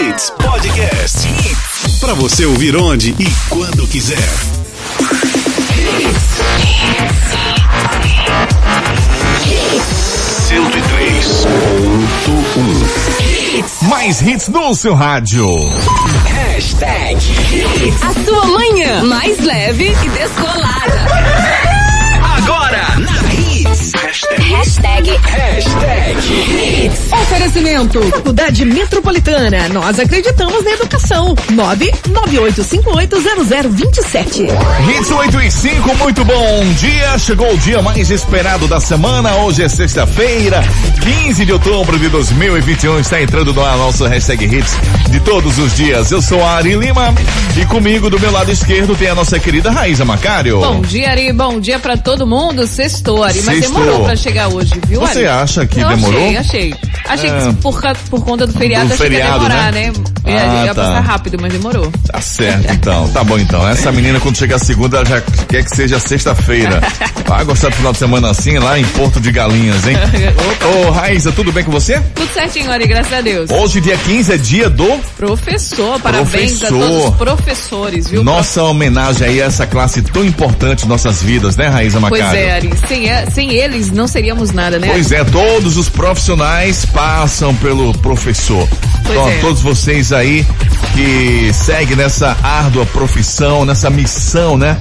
Hits Podcast. Para você ouvir onde e quando quiser. Cento e três ponto um. Mais hits no seu rádio. Hashtag Hits. A sua manhã mais leve e descolada. Hits. Hashtag. Hashtag. Hashtag Hits. Oferecimento. Faculdade Metropolitana. Nós acreditamos na educação. 998580027. Hits 8 e 5, muito bom dia. Chegou o dia mais esperado da semana. Hoje é sexta-feira, 15 de outubro de 2021. Está entrando no ar nosso hashtag Hits de todos os dias. Eu sou a Ari Lima e comigo do meu lado esquerdo tem a nossa querida Raíza Macário. Bom dia, Ari. Bom dia pra todo mundo. Sextou, Ari. Mas. Demorou pra chegar hoje, viu? Você acha que Eu demorou? Achei, achei. Achei que por, ca- por conta do feriado, Do achei feriado, ia demorar, né? né? Ia, Ah, ia tá. passar rápido, mas demorou. Tá certo, então. Tá bom, então. Essa menina, quando chega a segunda, ela já quer que seja sexta-feira. Vai gostar do final de semana assim, lá em Porto de Galinhas, hein? Ô, Raíza, tudo bem com você? Tudo certinho, Ari, graças a Deus. Hoje, dia 15, é dia do Professor, parabéns a Professor. todos os professores, viu? Nossa homenagem aí a essa classe tão importante em nossas vidas, né, Pois Macário? é, Ari. Sem, sem eles não seríamos nada, né? Pois é, todos os profissionais passam pelo professor. Pois então, é. todos vocês aí que seguem nessa árdua profissão, nessa missão, né?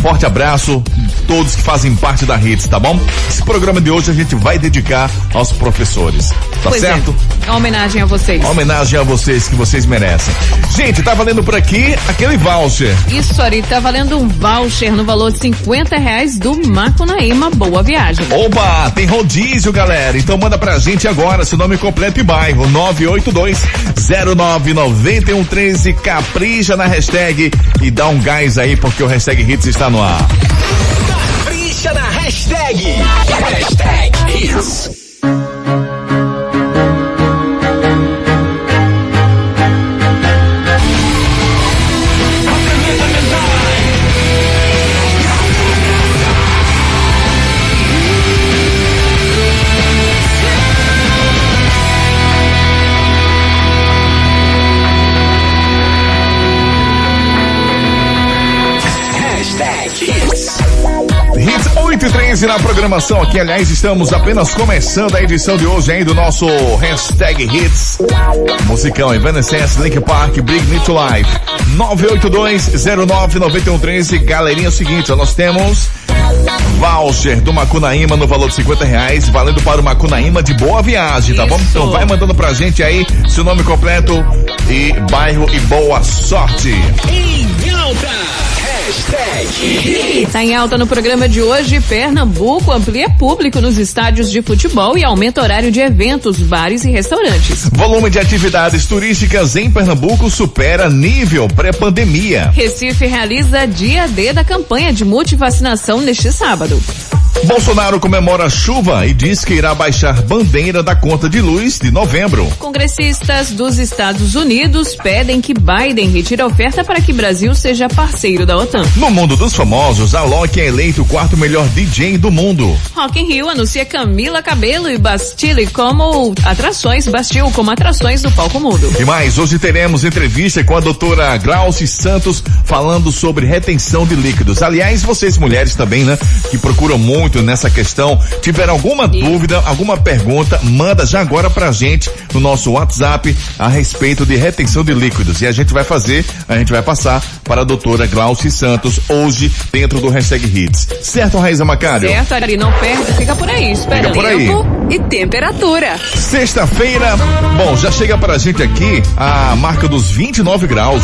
Forte abraço, todos que fazem parte da Hits, tá bom? Esse programa de hoje a gente vai dedicar aos professores, tá Pois certo? é. Uma homenagem a vocês. Uma homenagem a vocês que vocês merecem. Gente, tá valendo por aqui aquele voucher. Isso, Ari, tá valendo um voucher no valor de 50 reais do Macunaíma Boa Viagem. Oba, tem rodízio, galera. Então manda pra gente agora seu nome completo e bairro. 982-099113. Capricha na hashtag e dá um gás aí, porque o hashtag Hits está no ar. Capricha na hashtag. Hashtag Hits. 8 e 13 na programação aqui. Aliás, estamos apenas começando a edição de hoje aí do nosso hashtag Hits. Musicão Evanescence, Link Park, Big Me to Life. 982-099113. Galerinha, é o seguinte, ó, nós temos voucher do Macunaíma no valor de 50 reais, valendo para o Macunaíma de boa viagem, tá bom? Isso. Então vai mandando pra gente aí seu nome completo e bairro e boa sorte. Em alta. Hashtag Hits. Tá em alta no programa de hoje, Pernambuco amplia público nos estádios de futebol e aumenta horário de eventos, bares e restaurantes. Volume de atividades turísticas em Pernambuco supera nível pré-pandemia. Recife realiza dia D da campanha de multivacinação neste sábado. Bolsonaro comemora chuva e diz que irá baixar bandeira da conta de luz de novembro. Congressistas dos Estados Unidos pedem que Biden retire a oferta para que Brasil seja parceiro da OTAN. No mundo dos famosos, Alok é eleito o quarto melhor DJ do mundo. Rock in Rio anuncia Camila Cabelo e Bastille como atrações, Bastille como atrações do palco mudo. E mais, hoje teremos entrevista com a doutora Glauci Santos falando sobre retenção de líquidos. Aliás, vocês mulheres também, né, que procuram muito nessa questão, tiver alguma dúvida, alguma pergunta, manda já agora pra gente no nosso WhatsApp a respeito de retenção de líquidos. E a gente vai fazer, a gente vai passar para a doutora Glauci Santos hoje dentro do hashtag Hits. Certo, Raíza Macário? Certo, Ari, não perde, fica por aí, espera por aí. tempo e temperatura. Sexta-feira, bom, já chega pra gente aqui a marca dos 29 graus.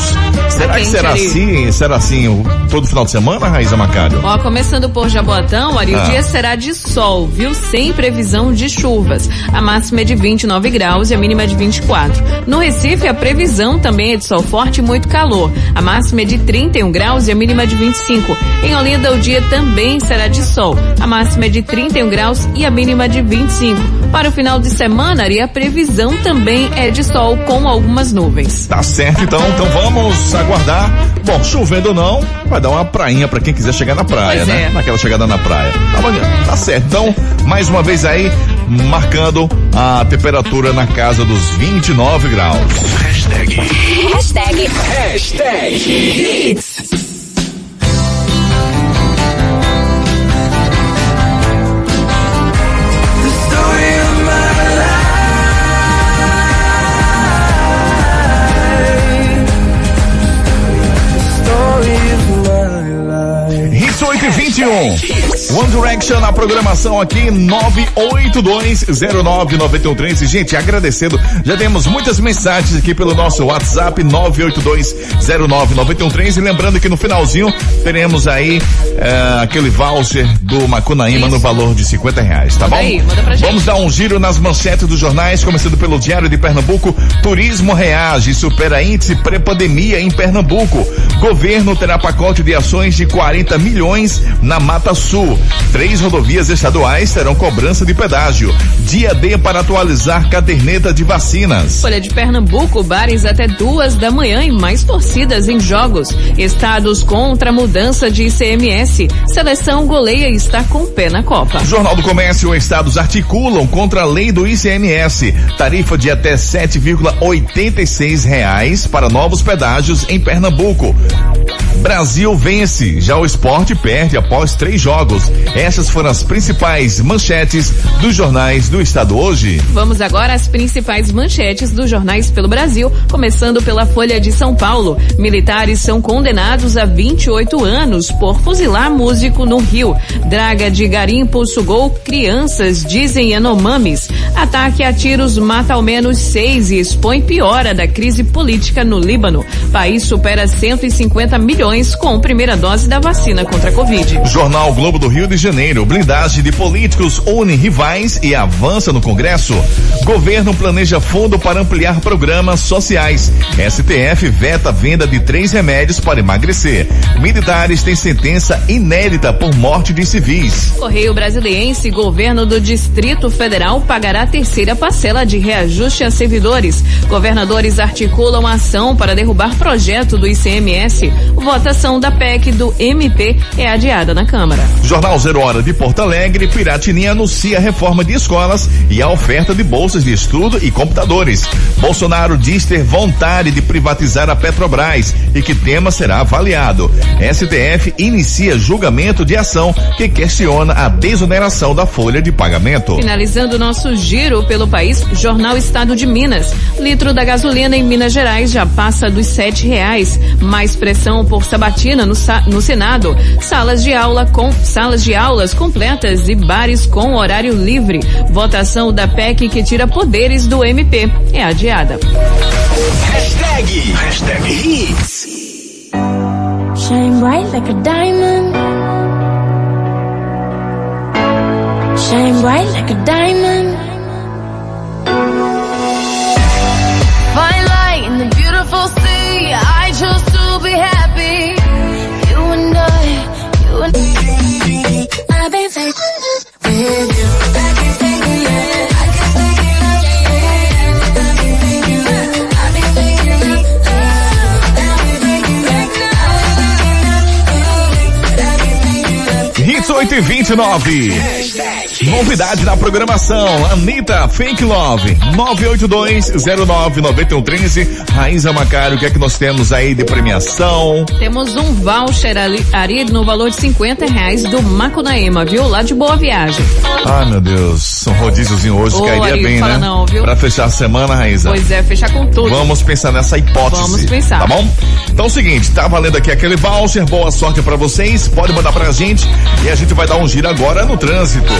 Será que será ali. assim, será assim todo final de semana, Raíza Macário? Ó, começando por Jaboatão, Ari, Ah. o dia será de sol, viu? Sem previsão de chuvas. A máxima é de 29 graus e a mínima é de 24. No Recife, a previsão também é de sol forte e muito calor. A máxima é de 31 graus e a mínima de 25. Em Olinda, o dia também será de sol. A máxima é de 31 graus e a mínima de 25. Para o final de semana, a previsão também é de sol com algumas nuvens. Tá certo então, então vamos aguardar. Bom, chovendo ou não, vai dar uma prainha pra quem quiser chegar na praia, Pois né? é. Naquela chegada na praia. Tá tá certo. Então, mais uma vez aí, marcando a temperatura na casa dos 29 graus. Hashtag. Hashtag. Hashtag. Hits. Hits 8 e 21. One Direction na programação aqui 982099113. Gente, agradecendo. Já temos muitas mensagens aqui pelo nosso WhatsApp 982099113 e lembrando que no finalzinho teremos aí eh, aquele voucher do Macunaíma no valor de 50 reais, tá Manda bom? aí, manda pra gente. Vamos dar um giro nas manchetes dos jornais, começando pelo Diário de Pernambuco. Turismo reage, e supera índice pré-pandemia em Pernambuco. Governo terá pacote de ações de 40 milhões na Mata Sul. Três rodovias estaduais terão cobrança de pedágio. Dia D para atualizar caderneta de vacinas. Folha de Pernambuco, bares até duas da manhã e mais torcidas em jogos. Estados contra a mudança de ICMS. Seleção goleia está com o pé na Copa. Jornal do Comércio, estados articulam contra a lei do ICMS. Tarifa de até 7,86 reais para novos pedágios em Pernambuco. Brasil vence, já o esporte perde após três jogos. Essas foram as principais manchetes dos jornais do estado hoje. Vamos agora às principais manchetes dos jornais pelo Brasil, começando pela Folha de São Paulo. Militares são condenados a 28 anos por fuzilar músico no Rio. Draga de garimpo sugou crianças, dizem Yanomamis. Ataque a tiros mata ao menos seis e expõe piora da crise política no Líbano. País supera 150 milhões com primeira dose da vacina contra a Covid. Jornal Globo do Rio de Janeiro. Blindagem de políticos une rivais e avança no Congresso. Governo planeja fundo para ampliar programas sociais. STF veta a venda de três remédios para emagrecer. Militares têm sentença inédita por morte de civis. Correio Brasiliense, governo do Distrito Federal pagará a terceira parcela de reajuste a servidores. Governadores articulam ação para derrubar projeto do ICMS. Votação da PEC do MP é adiada na Câmara. Jornal Zero Hora de Porto Alegre, Piratini anuncia a reforma de escolas e a oferta de bolsas de estudo e computadores. Bolsonaro diz ter vontade de privatizar a Petrobras e que tema será avaliado. STF inicia julgamento de ação que questiona a desoneração da folha de pagamento. Finalizando nosso giro pelo país, Jornal Estado de Minas. Litro da gasolina em Minas Gerais já passa dos sete reais. Mais pressão por sabatina no, no Senado. Salas de aula com salas de aulas completas e bares com horário livre. Votação da PEC que tira poderes do MP é adiada. Hashtag. Hashtag Hits. Shine bright like a diamond. Shine bright like a diamond. Hits 8 e 29. Novidade na programação. Anitta Fake Love. 982099113. Raíza Macário, o que é que nós temos aí de premiação? Temos um voucher ali, Ari no valor de 50 reais do Macunaíma, viu? Lá de Boa Viagem. Ai meu Deus, um rodíziozinho hoje Ô, cairia Ari, bem, né? não, viu? Pra fechar a semana, Raíza. Pois é, fechar com tudo. Vamos pensar nessa hipótese. Vamos pensar. Tá bom? Então é o seguinte, tá valendo aqui aquele voucher, boa sorte pra vocês, pode mandar pra gente e a gente vai dar um giro agora no trânsito.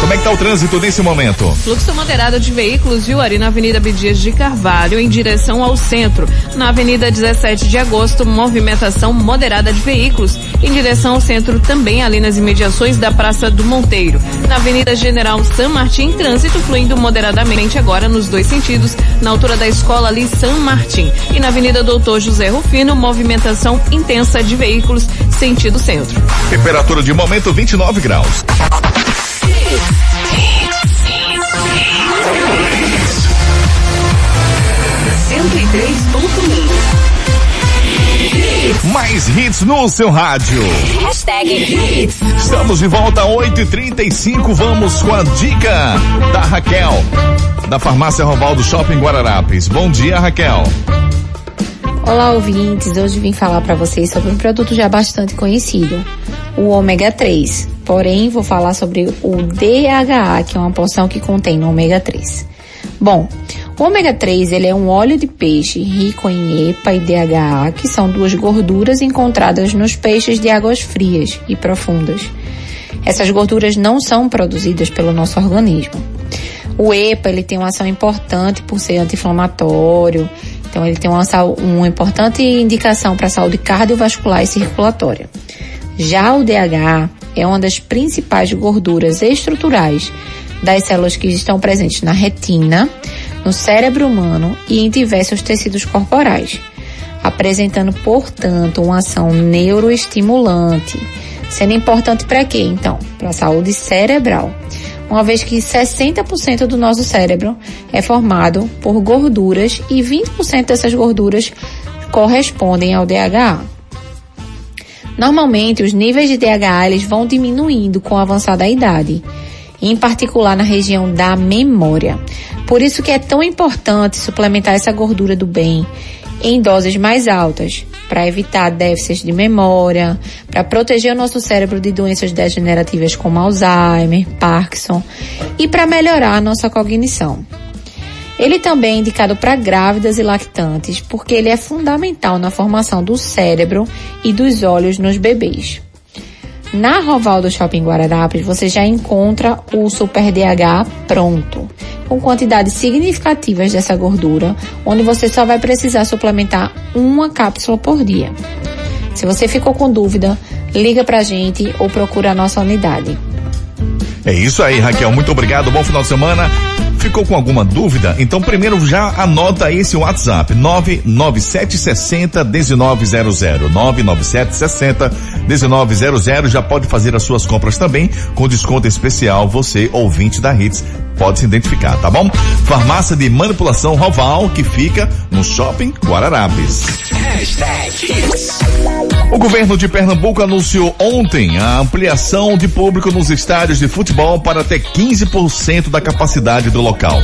Como é que tá o trânsito nesse momento? Fluxo moderado de veículos, viu, Ari, na Avenida Bidias de Carvalho, em direção ao centro. Na Avenida 17 de Agosto, movimentação moderada de veículos, em direção ao centro também ali nas imediações da Praça do Monteiro. Na Avenida General San Martin, trânsito fluindo moderadamente agora nos dois sentidos, na altura da escola ali San Martin. E na Avenida Doutor José Rufino, movimentação intensa de veículos, sentido centro. Temperatura de momento 29 graus. Mais hits no seu rádio. Hashtag Hits. Estamos de volta 8 e 35 Vamos com a dica da Raquel, da farmácia Roval do Shopping Guararapes. Bom dia, Raquel. Olá, ouvintes. Hoje vim falar para vocês sobre um produto já bastante conhecido, o ômega 3. Porém, vou falar sobre o DHA, que é uma porção que contém no ômega 3. Bom, o ômega 3 ele é um óleo de peixe rico em EPA e DHA, que são duas gorduras encontradas nos peixes de águas frias e profundas. Essas gorduras não são produzidas pelo nosso organismo. O EPA ele tem uma ação importante por ser anti-inflamatório, então ele tem uma, uma importante indicação para a saúde cardiovascular e circulatória. Já o DHA é uma das principais gorduras estruturais das células que estão presentes na retina, no cérebro humano e em diversos tecidos corporais, apresentando, portanto, uma ação neuroestimulante, sendo importante para quê, então? Para a saúde cerebral uma vez que 60% do nosso cérebro é formado por gorduras e 20% dessas gorduras correspondem ao DHA. Normalmente, os níveis de DHA eles vão diminuindo com o avançar da idade, em particular na região da memória. Por isso que é tão importante suplementar essa gordura do bem em doses mais altas, para evitar déficits de memória, para proteger o nosso cérebro de doenças degenerativas como Alzheimer, Parkinson e para melhorar a nossa cognição. Ele também é indicado para grávidas e lactantes, porque ele é fundamental na formação do cérebro e dos olhos nos bebês. Na Roval do Shopping Guararapes, você já encontra o Super DH pronto, com quantidades significativas dessa gordura, onde você só vai precisar suplementar uma cápsula por dia. Se você ficou com dúvida, liga pra gente ou procura a nossa unidade. É isso aí, Raquel. Muito obrigado. Bom final de semana. Ficou com alguma dúvida? Então primeiro já anota esse WhatsApp 99760 1900 99760 1900 já pode fazer as suas compras também com desconto especial você ouvinte da Hits pode se identificar, tá bom? Farmácia de manipulação Roval que fica no Shopping Guararapes. O governo de Pernambuco anunciou ontem a ampliação de público nos estádios de futebol para até 15% da capacidade do local.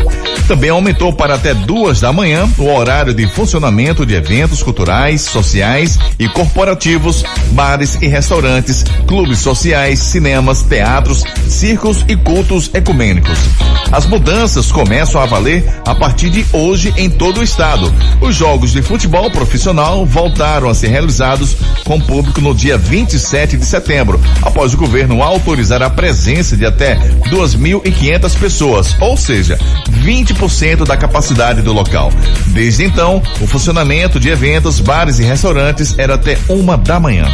Também aumentou para até duas da manhã o horário de funcionamento de eventos culturais, sociais e corporativos, bares e restaurantes, clubes sociais, cinemas, teatros, circos e cultos ecumênicos. As mudanças começam a valer a partir de hoje em todo o estado. Os jogos de futebol profissional voltaram a ser realizados com público no dia 27 de setembro, após o governo autorizar a presença de até 2.500 pessoas, ou seja, 20% da capacidade do local. Desde então, o funcionamento de eventos, bares e restaurantes era até uma da manhã.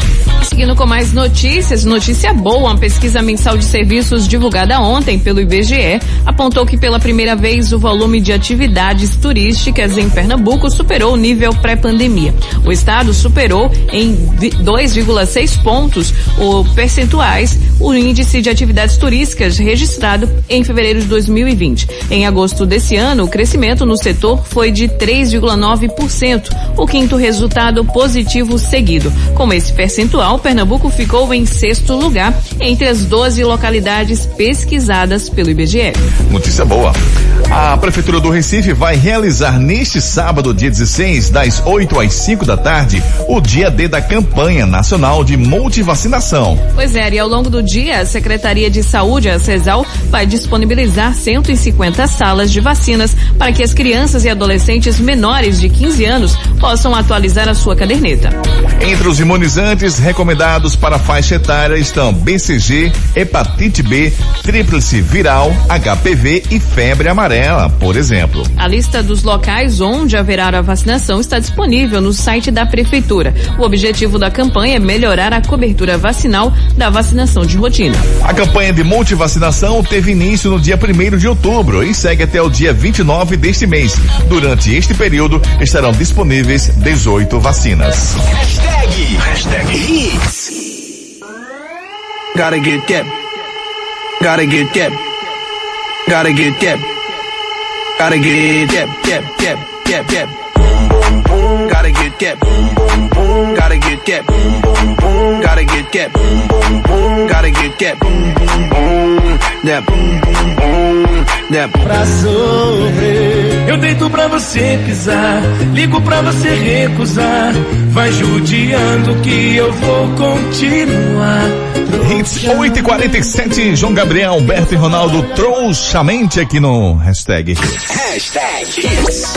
Seguindo com mais notícias, notícia boa, uma pesquisa mensal de serviços divulgada ontem pelo IBGE apontou que pela primeira vez o volume de atividades turísticas em Pernambuco superou o nível pré-pandemia. O estado superou em 2,6 pontos o percentuais o índice de atividades turísticas registrado em fevereiro de 2020. Em agosto desse ano, o crescimento no setor foi de 3,9%, o quinto resultado positivo seguido. Com esse percentual, Pernambuco ficou em sexto lugar entre as 12 localidades pesquisadas pelo IBGE. Notícia boa. A Prefeitura do Recife vai realizar neste sábado, dia 16, das 8 às 5 da tarde, o dia D da campanha nacional de multivacinação. Pois é, e ao longo do dia, a Secretaria de Saúde, a CESAL, vai disponibilizar 150 salas de vacinas para que as crianças e adolescentes menores de 15 anos possam atualizar a sua caderneta. Entre os imunizantes recomendados para a faixa etária estão BCG, hepatite B, tríplice viral, HPV e febre amarela, por exemplo. A lista dos locais onde haverá a vacinação está disponível no site da Prefeitura. O objetivo da campanha é melhorar a cobertura vacinal da vacinação de rotina. A campanha de multivacinação teve início no dia 1 de outubro e segue até o dia 29 deste mês. Durante este período estarão disponíveis 18 vacinas. Hashtag, hashtag hits. Gotta get that. Gotta get that. Gotta get that. Gotta get that, that, that, that, that. boom, boom. Gotta get that boom, boom, boom. Gotta get that boom, boom, boom. Gotta get that boom, boom, boom. Gotta get that boom, boom, boom. That boom, boom, boom. Boom. pra sofrer. Eu deito pra você pisar, ligo pra você recusar. Vai judiando que eu vou continuar. Hits 8 e 47 João Gabriel, Alberto e Ronaldo trouxamente aqui no hashtag. Hashtag Hits.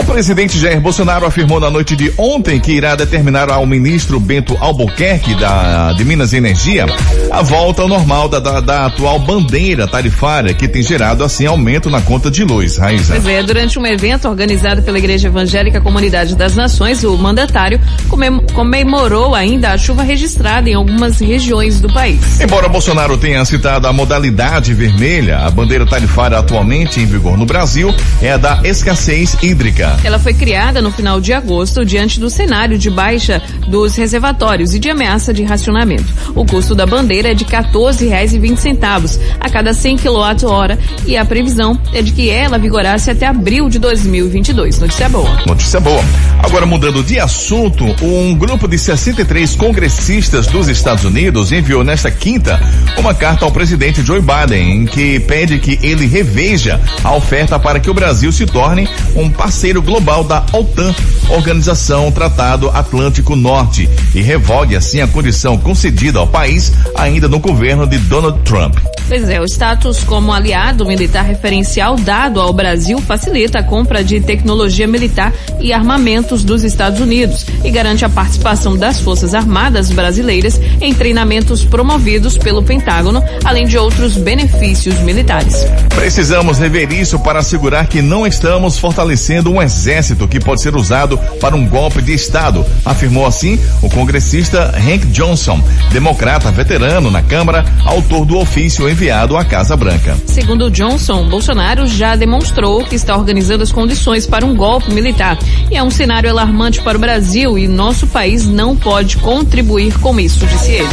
O presidente Jair Bolsonaro afirmou na noite de ontem que irá determinar ao ministro Bento Albuquerque da, de Minas e Energia a volta ao normal da, da, da atual bandeira tarifária que tem gerado assim aumento na conta de luz. Raíza. Pois é, durante um evento organizado pela Igreja Evangélica Comunidade das Nações, o mandatário comem- comemorou ainda a chuva registrada em algumas regiões do país. Embora Bolsonaro tenha citado a modalidade vermelha, a bandeira tarifária atualmente em vigor no Brasil é a da escassez hídrica. Ela foi criada no final de agosto diante do cenário de baixa dos reservatórios e de ameaça de racionamento. O custo da bandeira é de R$ 14,20 a cada 100 kWh e a previsão é de que ela vigorasse até abril de 2022. Notícia boa. Notícia boa. Agora mudando de assunto, um grupo de 63 congressistas dos Estados Unidos enviou nesta quinta uma carta ao presidente Joe Biden em que pede que ele reveja a oferta para que o Brasil se torne um parceiro global da OTAN, Organização Tratado Atlântico Norte, e revogue assim a condição concedida ao país ainda no governo de Donald Trump. Pois é, o status como aliado militar referencial dado ao Brasil facilita a compra de tecnologia militar e armamentos dos Estados Unidos e garante a participação das Forças Armadas brasileiras em treinamentos promovidos pelo Pentágono, além de outros benefícios militares. Precisamos rever isso para assegurar que não estamos fortalecendo um exército que pode ser usado para um golpe de Estado, afirmou assim o congressista Hank Johnson, democrata veterano na Câmara, autor do ofício enviado à Casa Branca. Segundo Johnson, Bolsonaro já demonstrou que está organizando as condições para um golpe militar. E é um cenário alarmante para o Brasil e nosso país não pode contribuir com isso, disse ele.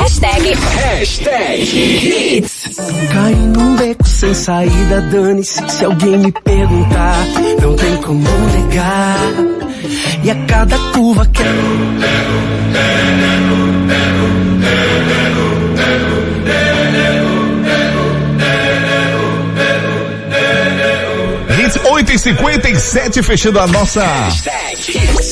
Hashtag Hashtag Hits. Caí num beco sem saída, dane-se se alguém me perguntar. Não tem como negar. E a cada curva que Hits 8 e 57 fechando a nossa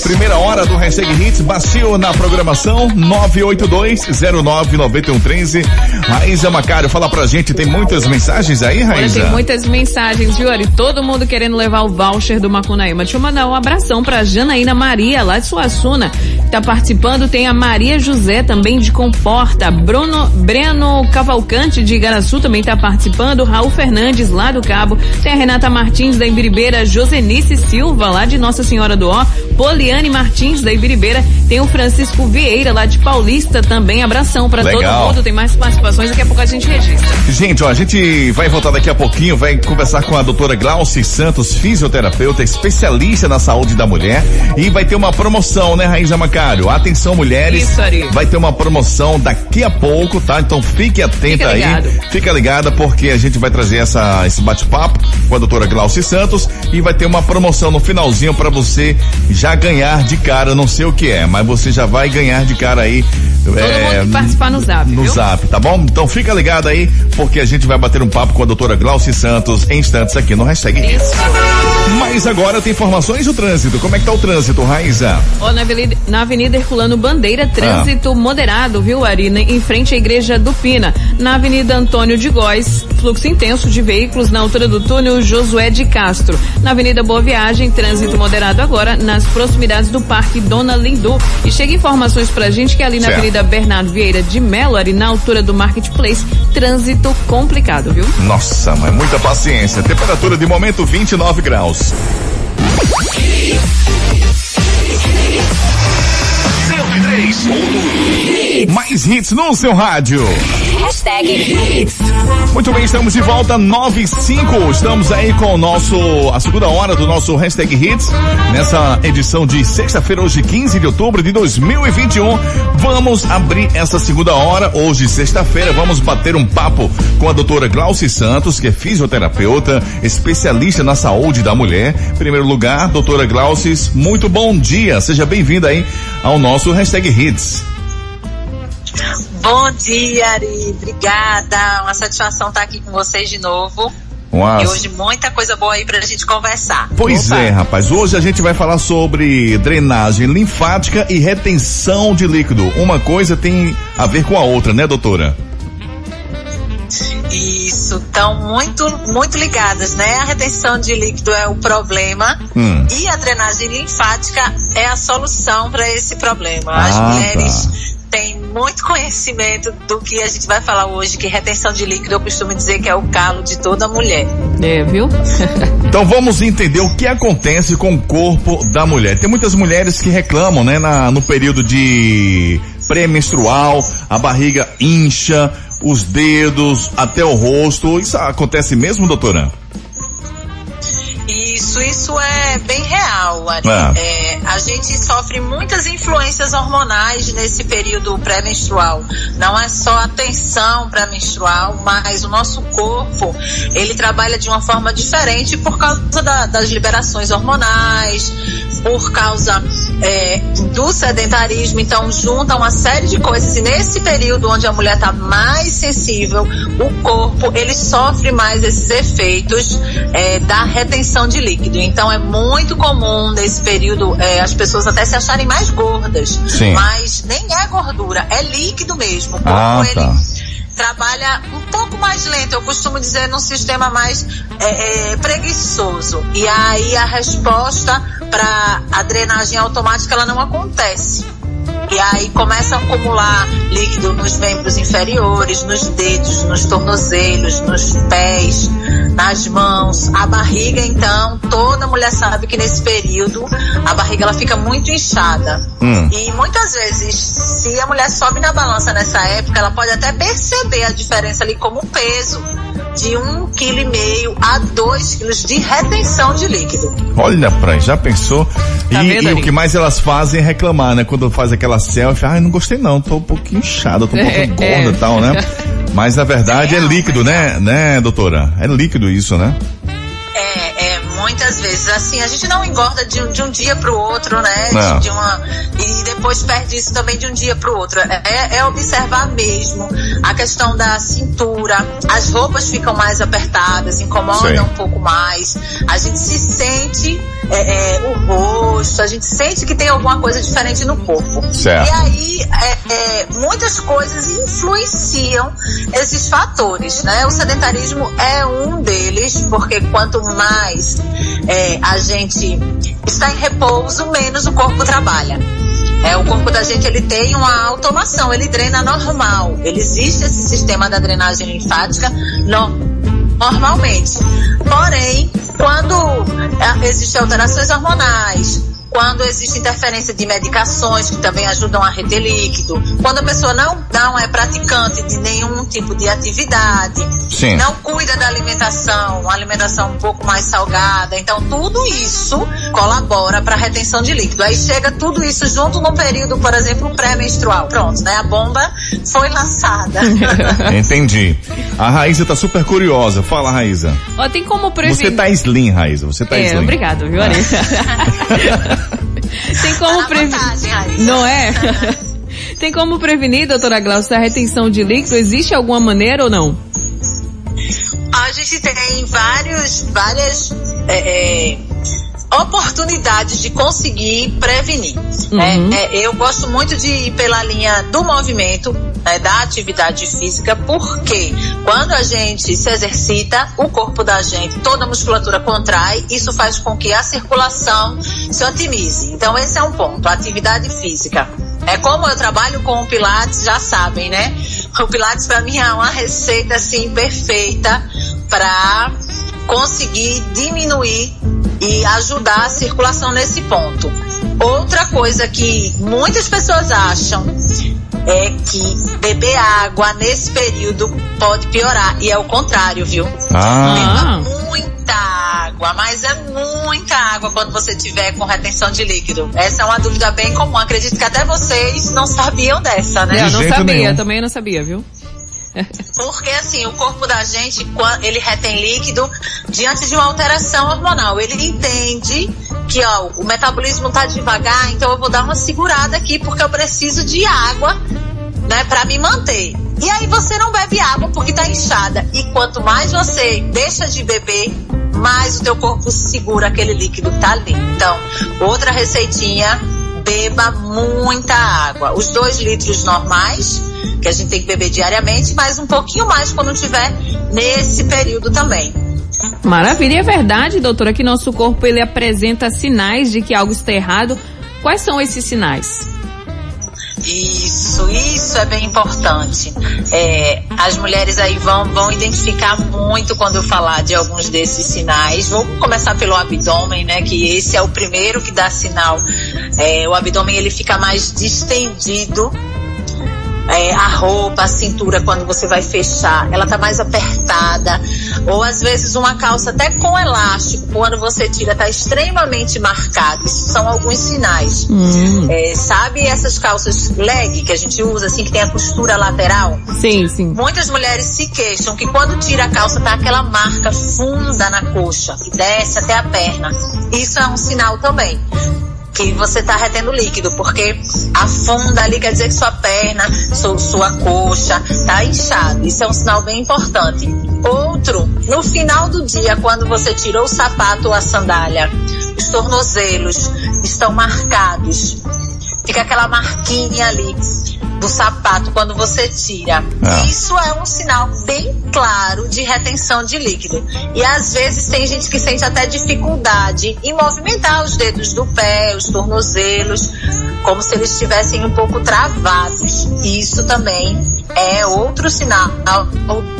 primeira hora do Hashtag Hits, bacio na programação 982099113. Raíza Macário, fala pra gente, tem muitas mensagens aí, Olha, Raíza? tem muitas mensagens, viu, Ari? Todo mundo querendo levar o voucher do Macunaíma. Deixa eu mandar um abração pra Janaína Maria, lá de Suassuna, tá participando. Tem a Maria José, também de Comporta. Bruno, Breno Cavalcante, de Igaraçu, também tá participando. Raul Fernandes, lá do Cabo. Tem a Renata Martins, da Ibiribeira. Josenice Silva, lá de Nossa Senhora do Ó. Poliane Martins, da Ibiribeira. Tem o Francisco Vieira, lá de Paulista, também. Abração pra todo mundo. Tem mais participações, daqui a pouco a gente registra. Gente, ó, a gente vai voltar daqui a pouquinho, vai conversar com a doutora Glauci Santos, fisioterapeuta, especialista na saúde da mulher, e vai ter uma promoção, né, Raíza Macário? Atenção, mulheres. Isso, Ari. Vai ter uma promoção daqui a pouco, tá? Então fique atenta Fica aí. ligado. Fica ligada, porque a gente vai trazer essa, esse bate-papo com a doutora Glauci Santos e vai ter uma promoção no finalzinho para você já ganhar de cara, não sei o que é, mas você já vai ganhar de cara aí. Todo mundo que participar no zap, No viu? zap, tá bom? Então fica ligado aí, porque a gente vai bater um papo com a doutora Glauci Santos em instantes aqui no Hashtag Hits. Mas agora tem informações do trânsito. Como é que tá o trânsito, Raíza? Ó, na avenida, na Avenida Herculano Bandeira, trânsito Ah. moderado, viu, Arina? Em frente à Igreja do Pina. Na Avenida Antônio de Góis, fluxo intenso de veículos na altura do túnel Josué de Castro. Na Avenida Boa Viagem, trânsito moderado agora nas proximidades do Parque Dona Lindu. E chega informações pra gente que ali na Certo. Avenida Bernardo Vieira de Melo, ali na altura do Marketplace, trânsito complicado, viu? Nossa, mas muita paciência. Temperatura de momento 29 graus. 103.1 Mais hits no seu rádio. Hashtag Hits. Muito bem, estamos de volta 95. Estamos aí com o nosso a segunda hora do nosso hashtag Hits nessa edição de sexta-feira, hoje 15 de outubro de 2021. Vamos abrir essa segunda hora hoje sexta-feira. Vamos bater um papo com a doutora Glauci Santos, que é fisioterapeuta, especialista na saúde da mulher. Em primeiro lugar, doutora Glauci, muito bom dia. Seja bem-vinda aí ao nosso hashtag Hits. Bom dia, Ari. Obrigada. Uma satisfação estar aqui com vocês de novo. E hoje muita coisa boa aí pra gente conversar. Pois é, rapaz. Hoje a gente vai falar sobre drenagem linfática e retenção de líquido. Uma coisa tem a ver com a outra, né, doutora? Isso, estão muito, muito ligadas, né? A retenção de líquido é o problema Hum. e a drenagem linfática é a solução para esse problema. As Ah, mulheres têm muito conhecimento do que a gente vai falar hoje, que retenção de líquido eu costumo dizer que é o calo de toda mulher. É, viu? Então vamos entender o que acontece com o corpo da mulher. Tem muitas mulheres que reclamam, né, na- no período de pré-menstrual, a barriga incha, os dedos, até o rosto. Isso acontece mesmo, doutora? Isso, isso é bem real, Ari. É. É, a gente sofre muitas influências hormonais nesse período pré-menstrual. Não é só a tensão pré-menstrual, mas o nosso corpo, ele trabalha de uma forma diferente por causa da- das liberações hormonais, por causa é, do sedentarismo. Então, junta uma série de coisas. E nesse período onde a mulher está mais sensível, o corpo, ele sofre mais esses efeitos é, da retenção de líquido. Então, é muito comum nesse período é, as pessoas até se acharem mais gordas. Sim. Mas nem é gordura, é líquido mesmo. O corpo, Ah, ele tá. trabalha um pouco mais lento, eu costumo dizer num sistema mais é, é, preguiçoso. E aí a resposta para a drenagem automática ela não acontece. E aí começa a acumular líquido nos membros inferiores, nos dedos, nos tornozelos, nos pés, nas mãos, a barriga então, toda mulher sabe que nesse período a barriga ela fica muito inchada. Hum. E muitas vezes, se a mulher sobe na balança nessa época, ela pode até perceber a diferença ali como peso de um quilo e meio a dois quilos de retenção de líquido. Olha pra aí, já pensou? E, Tá vendo e o que mais elas fazem é reclamar, né? Quando faz aquela selfie, ai, não gostei não, tô um pouquinho inchada, tô um pouco É, gorda é. e tal, né? Mas na verdade é líquido, né, né, doutora? É líquido isso, né? É, é, muitas vezes. Assim, a gente não engorda de, um- de um dia pro outro, né? De, de uma, e depois perde isso também de um dia pro outro. É, é observar mesmo a questão da cintura, as roupas ficam mais apertadas, incomodam Sei. um pouco mais. A gente se sente é, é, o rosto, a gente sente que tem alguma coisa diferente no corpo. Certo. E aí, é, é, muitas coisas influenciam esses fatores, né? O sedentarismo é um deles, porque quanto mais é, a gente está em repouso, menos o corpo trabalha. É, o corpo da gente ele tem uma automação, ele drena normal. Ele existe esse sistema da drenagem linfática no- normalmente. Porém, quando é, existem alterações hormonais, quando existe interferência de medicações que também ajudam a reter líquido, quando a pessoa não, não é praticante de nenhum tipo de atividade, Sim. não cuida da alimentação, uma alimentação um pouco mais salgada, então tudo isso colabora para a retenção de líquido. Aí chega tudo isso junto num período, por exemplo, pré-menstrual. Pronto, né? A bomba foi lançada. Entendi. A Raíza tá super curiosa. Fala, Raíza. Ó, tem como prevenir. Você tá slim, Raíza. Você tá É, slim. obrigado, viu, Ari? tem como Tá prevenir. Não é? tem como prevenir, doutora Glaucia, a retenção de líquido? Existe alguma maneira ou não? A gente tem vários, várias é, é, oportunidades de conseguir prevenir. né? Uhum. É, eu gosto muito de ir pela linha do movimento, né, da atividade física, porque quando a gente se exercita, o corpo da gente, toda a musculatura contrai, isso faz com que a circulação se otimize. Então esse é um ponto, a atividade física. É como eu trabalho com o Pilates, já sabem, né? O Pilates para mim é uma receita assim perfeita para conseguir diminuir e ajudar a circulação nesse ponto. Outra coisa que muitas pessoas acham é que beber água nesse período pode piorar. E é o contrário, viu? Ah. Beba muita água, mas é muita água quando você tiver com retenção de líquido. Essa é uma dúvida bem comum. Acredito que até vocês não sabiam dessa, né? Eu não sabia, nenhum. também não sabia, viu? Porque assim, o corpo da gente, ele retém líquido diante de uma alteração hormonal. Ele entende que ó, o metabolismo tá devagar, então eu vou dar uma segurada aqui porque eu preciso de água, né, para me manter. E aí você não bebe água porque tá inchada. E quanto mais você deixa de beber, mais o teu corpo segura aquele líquido que tá ali. Então, outra receitinha, beba muita água. Os dois litros normais, que a gente tem que beber diariamente, mas um pouquinho mais quando tiver nesse período também. Maravilha, é verdade, doutora, que nosso corpo ele apresenta sinais de que algo está errado. Quais são esses sinais? Isso, isso é bem importante. É, as mulheres aí vão, vão identificar muito quando eu falar de alguns desses sinais. Vamos começar pelo abdômen, né? Que esse é o primeiro que dá sinal. É, o abdômen ele fica mais distendido. É, a roupa, a cintura, quando você vai fechar, ela tá mais apertada. Ou às vezes uma calça até com elástico, quando você tira, tá extremamente marcado. Isso são alguns sinais. É, sabe essas calças leg que a gente usa, assim, que tem a costura lateral? Sim, sim. Muitas mulheres se queixam que quando tira a calça tá aquela marca funda na coxa, que desce até a perna. Isso é um sinal também. Que você tá retendo líquido, porque afunda ali, quer dizer que sua perna, su- sua coxa tá inchado. Isso é um sinal bem importante. Outro, no final do dia, quando você tirou o sapato ou a sandália, os tornozelos estão marcados. Fica aquela marquinha ali do sapato quando você tira. Ah. Isso é um sinal bem claro de retenção de líquido. E às vezes tem gente que sente até dificuldade em movimentar os dedos do pé, os tornozelos, como se eles estivessem um pouco travados. Isso também é outro sinal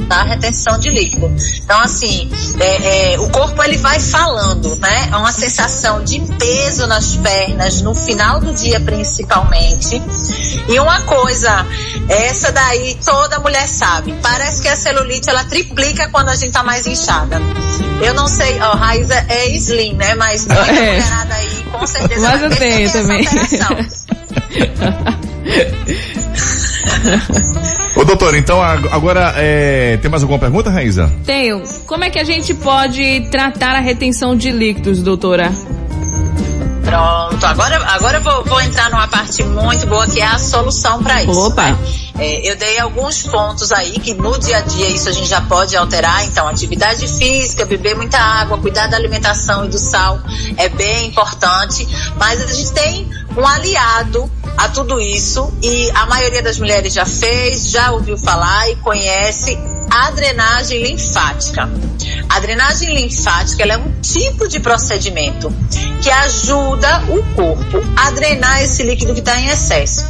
da retenção de líquido. Então, assim, é, é, o corpo ele vai falando, né? É uma sensação de peso nas pernas no final do dia, principalmente. E uma coisa, essa daí toda mulher sabe. Parece que a celulite ela triplica quando a gente tá mais inchada. Eu não sei, ó, Raiz é, slim, né? Mas muita É. mulherada aí com certeza Mas vai eu tenho também. Ô doutor, então ag- agora é, tem mais alguma pergunta, Raíza? Tenho. Como é que a gente pode tratar a retenção de líquidos, doutora? Pronto, agora, agora eu vou, vou entrar numa parte muito boa que é a solução para isso. Opa. né? É, eu dei alguns pontos aí que no dia a dia isso a gente já pode alterar. Então, atividade física, beber muita água, cuidar da alimentação e do sal é bem importante. Mas a gente tem um aliado a tudo isso e a maioria das mulheres já fez, já ouviu falar e conhece a drenagem linfática. A drenagem linfática é um tipo de procedimento que ajuda o corpo a drenar esse líquido que está em excesso.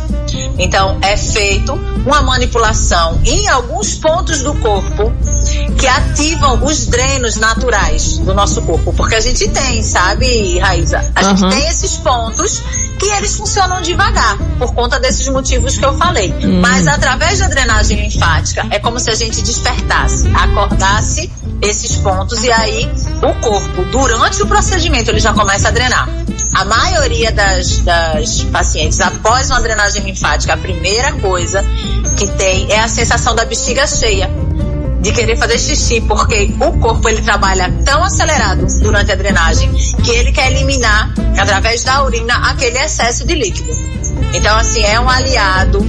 Então, é feito uma manipulação em alguns pontos do corpo que ativam os drenos naturais do nosso corpo. Porque a gente tem, sabe, Raíza? A Aham. gente tem esses pontos que eles funcionam devagar, por conta desses motivos que eu falei. Mas através da drenagem linfática, é como se a gente despertasse, acordasse esses pontos e aí o corpo, durante o procedimento, ele já começa a drenar. A maioria das, das pacientes, após uma drenagem linfática, a primeira coisa que tem é a sensação da bexiga cheia de querer fazer xixi, porque o corpo ele trabalha tão acelerado durante a drenagem que ele quer eliminar, através da urina, aquele excesso de líquido. Então, assim, é um aliado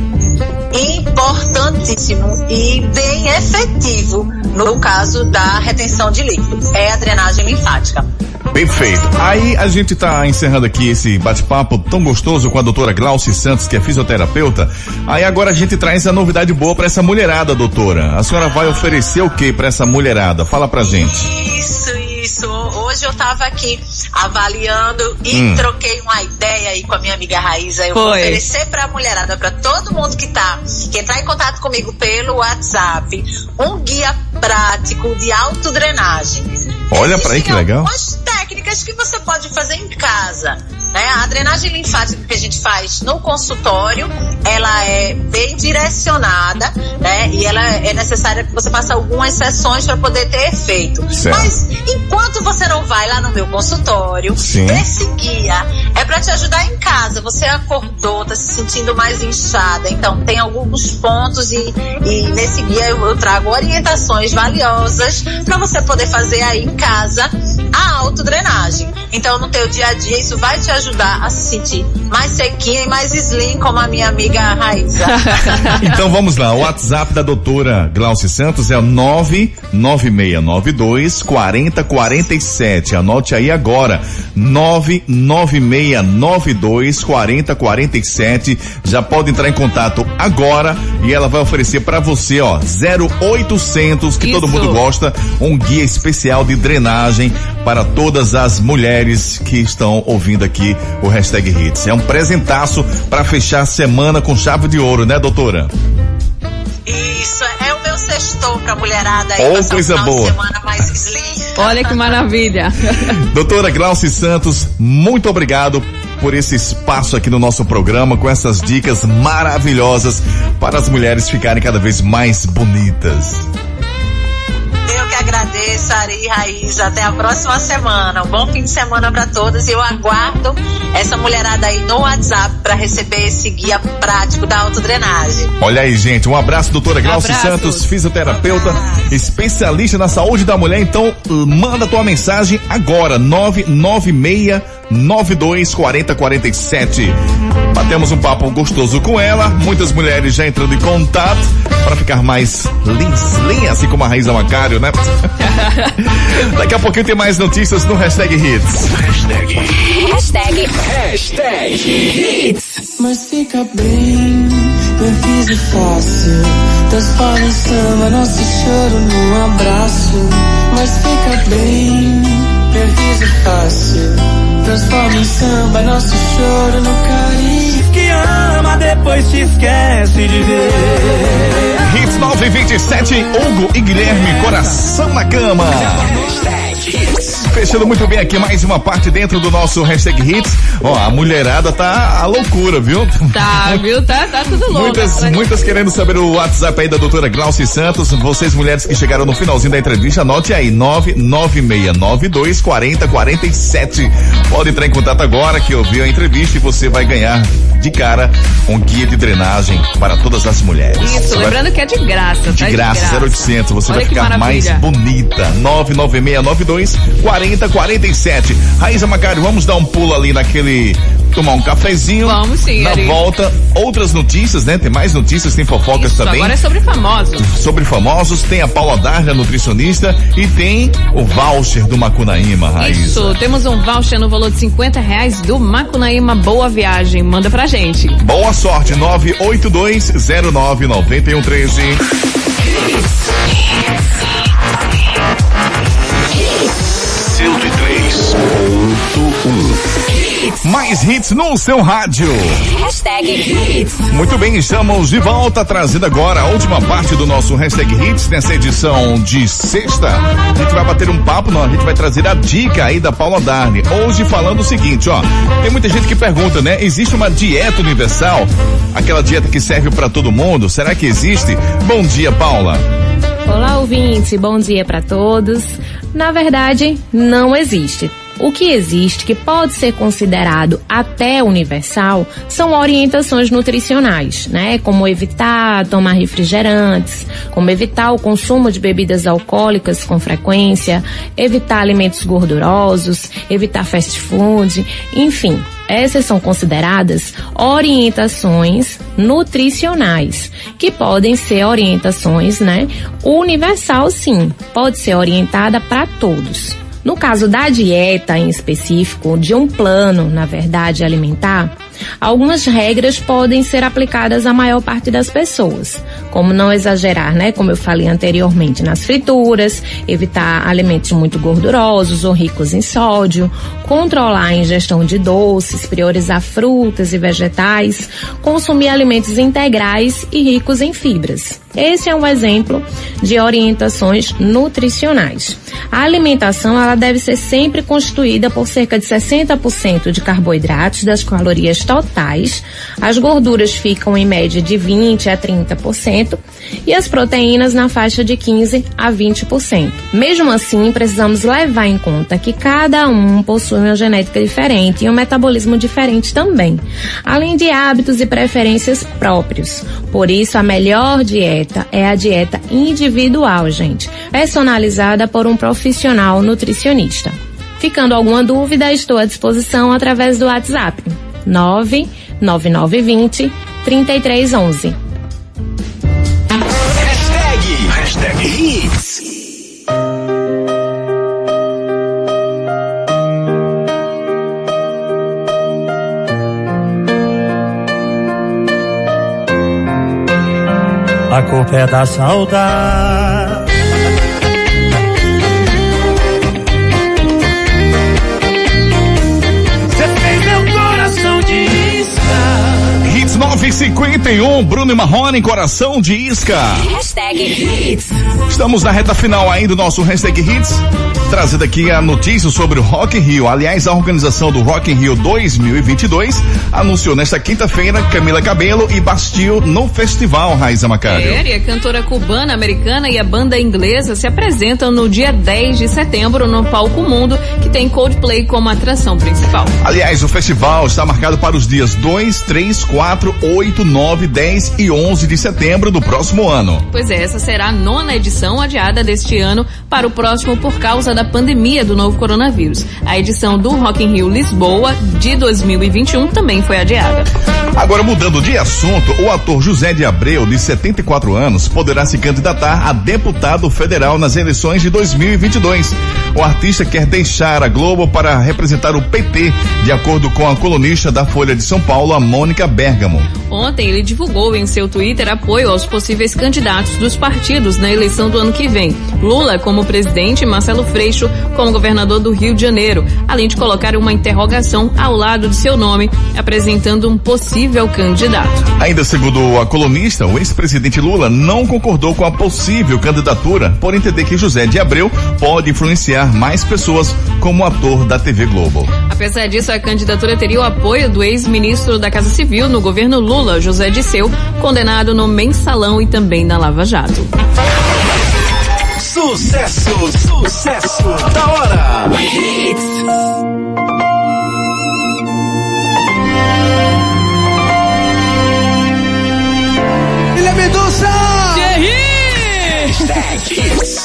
importantíssimo e bem efetivo no caso da retenção de líquido. É a drenagem linfática. Perfeito. Aí a gente tá encerrando aqui esse bate-papo tão gostoso com a doutora Glauci Santos, que é fisioterapeuta. Aí agora a gente traz a novidade boa pra essa mulherada, doutora. A senhora vai oferecer o que pra essa mulherada? Fala pra gente. Isso, isso. Hoje eu tava aqui avaliando e Hum. troquei uma ideia aí com a minha amiga Raíza. Eu vou Foi. oferecer pra mulherada, pra todo mundo que tá, que entrar em contato comigo pelo WhatsApp, um guia prático de autodrenagem. Olha pra aí que legal. algumas técnicas que você pode fazer em casa. Né? A drenagem linfática que a gente faz no consultório, ela é bem direcionada, né? E ela é necessária que você faça algumas sessões para poder ter efeito. Certo. Mas enquanto você não vai lá no meu consultório, Sim. esse guia é para te ajudar em casa. Você acordou, tá se sentindo mais inchada, então tem alguns pontos e, e nesse guia eu, eu trago orientações valiosas para você poder fazer aí em casa a autodrenagem. Então no teu dia a dia isso vai te ajudar a se sentir mais sequinha e mais slim como a minha amiga Raíza. Então vamos lá, o WhatsApp da doutora Glauci Santos é o 99692 4047. Anote aí agora, 99692 4047. Já pode entrar em contato agora e ela vai oferecer para você, ó, 0800 que todo Isso. mundo gosta, um guia especial de drenagem para todas as mulheres que estão ouvindo aqui o hashtag Hits. É um presentaço para fechar a semana com chave de ouro, né, doutora? Isso é o meu sextou pra mulherada aí Oh, coisa boa. de semana mais slim. Olha que maravilha. Doutora Glauci Santos, muito obrigado por esse espaço aqui no nosso programa com essas dicas maravilhosas para as mulheres ficarem cada vez mais bonitas. Agradeço, Ari e Raíza. Até a próxima semana. Um bom fim de semana pra todas. E eu aguardo essa mulherada aí no WhatsApp pra receber esse guia prático da autodrenagem. Olha aí, gente, um abraço, doutora Glauci Abraços. Santos, fisioterapeuta, especialista na saúde da mulher. Então, manda tua mensagem agora, 996 92 40 47. Batemos um papo gostoso com ela, muitas mulheres já entrando em contato para ficar mais lins, assim como a Raíza Macário, né? Daqui a pouquinho tem mais notícias no hashtag Hits. Mas fica bem, meu piso fácil. Transforma em samba nosso choro num abraço. Mas fica bem, meu piso fácil. Transforma em samba nosso choro no carinho. Que ama, depois se esquece de ver. Hits 927, Hugo e Guilherme, coração na cama. Fechando muito bem aqui mais uma parte dentro do nosso hashtag Hits. Ó, a mulherada tá a loucura, viu? Tá, viu? Tá, tá tudo louco. Muitas, muitas querendo saber o WhatsApp aí da doutora Glauci Santos. Vocês mulheres que chegaram no finalzinho da entrevista, anote aí, 99692 4047. Pode entrar em contato agora que ouviu a entrevista e você vai ganhar de cara um guia de drenagem para todas as mulheres. Isso, Você vai- lembrando que é de graça, de tá? graça, 0800, você Olha vai ficar mais maravilha. bonita. 99692 4047. Raíza Macário, vamos dar um pulo ali naquele. Tomar um cafezinho. Vamos sim, Na Ari. volta, outras notícias, né? Tem mais notícias, tem fofocas Isso, também. agora é sobre famosos. Sobre famosos, tem a Paula Darla, a nutricionista, e tem o voucher do Macunaíma, Raíza. Isso, temos um voucher no valor de 50 reais do Macunaíma Boa Viagem. Manda pra gente. Boa sorte, 982099113. Mais hits no seu rádio. Muito bem, estamos de volta, trazendo agora a última parte do nosso Hashtag Hits nessa edição de sexta. A gente vai bater um papo, não, a gente vai trazer a dica aí da Paula Darne. Hoje falando o seguinte, ó, tem muita gente que pergunta, né? Existe uma dieta universal? Aquela dieta que serve para todo mundo? Será que existe? Bom dia, Paula. Olá, ouvinte, bom dia para todos. Na verdade, não existe. O que existe, que pode ser considerado até universal, são orientações nutricionais, né? Como evitar tomar refrigerantes, como evitar o consumo de bebidas alcoólicas com frequência, evitar alimentos gordurosos, evitar fast food, enfim. Essas são consideradas orientações nutricionais, que podem ser orientações, né? Universal sim, pode ser orientada para todos. No caso da dieta em específico, de um plano, na verdade, alimentar, algumas regras podem ser aplicadas à maior parte das pessoas, como não exagerar, né, como eu falei anteriormente, nas frituras, evitar alimentos muito gordurosos ou ricos em sódio, controlar a ingestão de doces, priorizar frutas e vegetais, consumir alimentos integrais e ricos em fibras. Esse é um exemplo de orientações nutricionais. A alimentação ela deve ser sempre constituída por cerca de 60% de carboidratos das calorias totais. As gorduras ficam em média de 20 a 30% e as proteínas na faixa de 15 a 20%. Mesmo assim, precisamos levar em conta que cada um possui uma genética diferente e um metabolismo diferente também, além de hábitos e preferências próprios. Por isso, a melhor dieta é a dieta individual, gente, personalizada por um profissional nutricionista. Ficando alguma dúvida, estou à disposição através do WhatsApp 99920 3311. Hashtag, hashtag Hits. A culpa é da saudade. Você fez meu coração de isca. Hits 951, Bruno e Marrone, coração de isca. Hashtag Hits. Estamos na reta final aí do nosso Hashtag Hits, trazendo aqui a notícia sobre o Rock in Rio. Aliás, a organização do Rock in Rio 2022 anunciou nesta quinta-feira Camila Cabelo e Bastil no festival Raiza Macário. É, a cantora cubana, americana e a banda inglesa se apresentam no dia 10 de setembro no Palco Mundo, que tem Coldplay como atração principal. Aliás, o festival está marcado para os dias 2, 3, 4, 8, 9, 10 e 11 de setembro do próximo ano. Pois é, essa será a nona edição adiada deste ano para o próximo por causa da pandemia do novo coronavírus. A edição do Rock in Rio Lisboa de 2021 também foi adiada. Agora, mudando de assunto, o ator José de Abreu, de 74 anos, poderá se candidatar a deputado federal nas eleições de 2022. O artista quer deixar a Globo para representar o PT, de acordo com a colunista da Folha de São Paulo, a Mônica Bergamo. Ontem ele divulgou em seu Twitter apoio aos possíveis candidatos dos partidos na eleição do ano que vem. Lula como presidente e Marcelo Freixo como governador do Rio de Janeiro, além de colocar uma interrogação ao lado de seu nome, apresentando um possível candidato. Ainda segundo a colunista, o ex-presidente Lula não concordou com a possível candidatura por entender que José de Abreu pode influenciar mais pessoas como ator da TV Globo. Apesar disso, a candidatura teria o apoio do ex-ministro da Casa Civil no governo Lula, José Disseu, condenado no mensalão e também na Lava Jato. Sucesso, sucesso da hora. Hits. Ele é Medusa! Hashtag Hits.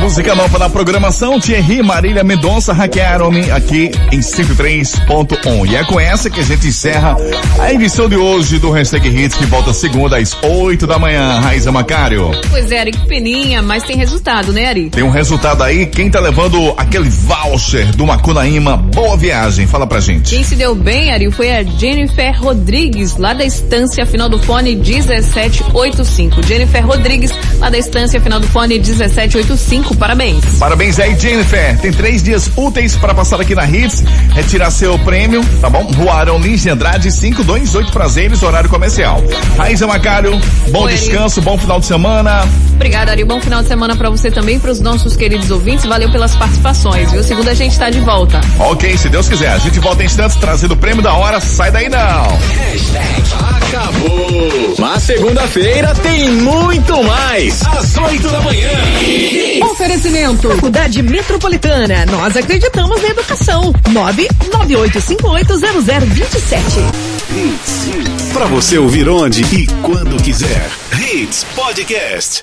Música nova na programação, Thierry Marília Mendonça hackearam-me aqui em 103.1. E é com essa que a gente encerra a edição de hoje do Hashtag Hits, que volta segunda às 8 da manhã. Raiza Macário. Pois é, Ari, que peninha, mas tem resultado, né, Ari? Tem um resultado aí, quem tá levando aquele voucher do Macunaíma, boa viagem, fala pra gente. Quem se deu bem, Ari, foi a Jennifer Rodrigues, lá da estância final do fone 1785. Jennifer Rodrigues, lá da estância final do fone 1785. Parabéns. Parabéns aí, Jennifer. Tem três dias úteis para passar aqui na Hits, retirar seu prêmio, tá bom? Rua Arão Lins de Andrade, 528 Prazeres, horário comercial. Raiza Macário, bom Oi. descanso, bom final de semana. Obrigada, Ari. Bom final de semana pra você também, pros nossos queridos ouvintes. Valeu pelas participações, viu? Segunda a gente tá de volta. Ok, se Deus quiser. A gente volta em instantes trazendo o prêmio da hora. Sai daí não. Acabou. Mas segunda-feira tem muito mais. Às 8 da manhã. Oferecimento. Faculdade Metropolitana. Nós acreditamos na educação. 998580027. Hits. Pra você ouvir onde e quando quiser. Hits Podcast.